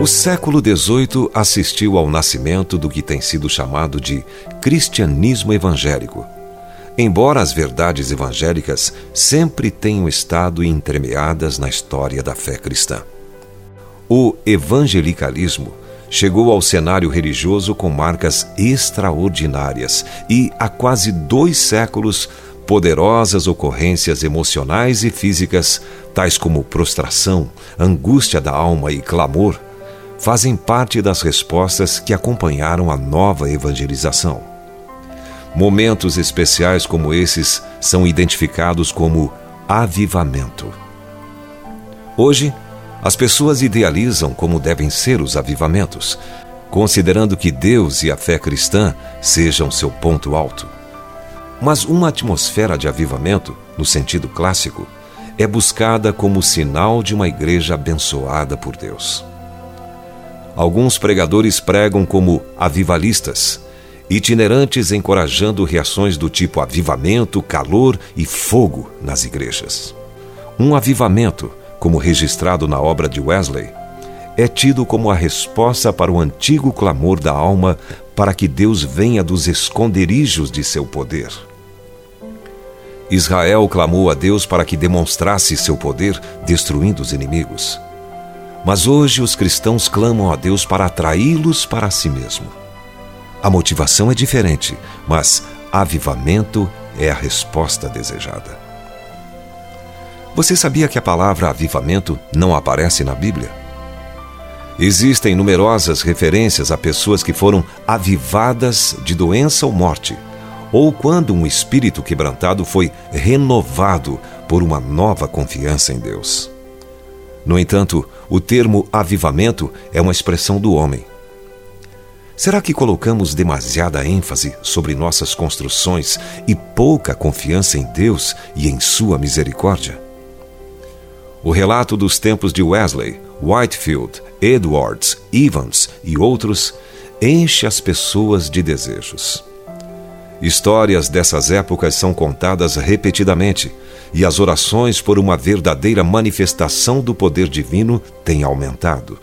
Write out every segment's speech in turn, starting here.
O século XVIII assistiu ao nascimento do que tem sido chamado de cristianismo evangélico. Embora as verdades evangélicas sempre tenham estado entremeadas na história da fé cristã. O evangelicalismo chegou ao cenário religioso com marcas extraordinárias e, há quase dois séculos, poderosas ocorrências emocionais e físicas, tais como prostração, angústia da alma e clamor, fazem parte das respostas que acompanharam a nova evangelização. Momentos especiais como esses são identificados como avivamento. Hoje, as pessoas idealizam como devem ser os avivamentos, considerando que Deus e a fé cristã sejam seu ponto alto. Mas uma atmosfera de avivamento, no sentido clássico, é buscada como sinal de uma igreja abençoada por Deus. Alguns pregadores pregam como avivalistas, itinerantes encorajando reações do tipo avivamento, calor e fogo nas igrejas. Um avivamento, como registrado na obra de Wesley, é tido como a resposta para o antigo clamor da alma para que Deus venha dos esconderijos de seu poder. Israel clamou a Deus para que demonstrasse seu poder destruindo os inimigos. Mas hoje os cristãos clamam a Deus para atraí-los para si mesmo. A motivação é diferente, mas avivamento é a resposta desejada. Você sabia que a palavra avivamento não aparece na Bíblia? Existem numerosas referências a pessoas que foram avivadas de doença ou morte, ou quando um espírito quebrantado foi renovado por uma nova confiança em Deus. No entanto, o termo avivamento é uma expressão do homem. Será que colocamos demasiada ênfase sobre nossas construções e pouca confiança em Deus e em Sua misericórdia? O relato dos tempos de Wesley, Whitefield, Edwards, Evans e outros enche as pessoas de desejos. Histórias dessas épocas são contadas repetidamente e as orações por uma verdadeira manifestação do poder divino têm aumentado.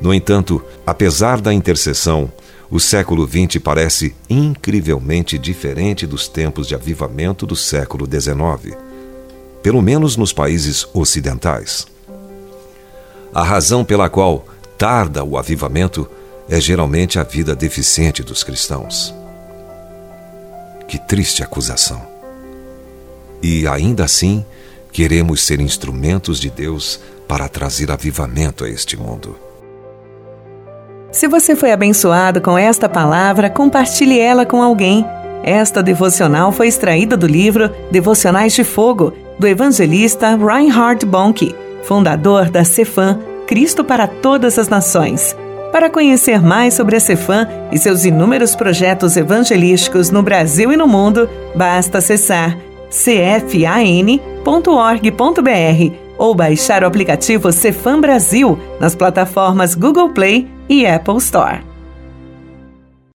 No entanto, apesar da intercessão, o século XX parece incrivelmente diferente dos tempos de avivamento do século XIX, pelo menos nos países ocidentais. A razão pela qual tarda o avivamento é geralmente a vida deficiente dos cristãos. Que triste acusação! E ainda assim, queremos ser instrumentos de Deus para trazer avivamento a este mundo. Se você foi abençoado com esta palavra, compartilhe ela com alguém. Esta devocional foi extraída do livro Devocionais de Fogo, do evangelista Reinhard Bonnke, fundador da Cefam, Cristo para Todas as Nações. Para conhecer mais sobre a Cefam e seus inúmeros projetos evangelísticos no Brasil e no mundo, basta acessar cfan.org.br ou baixar o aplicativo Cefam Brasil nas plataformas Google Play e Apple Store.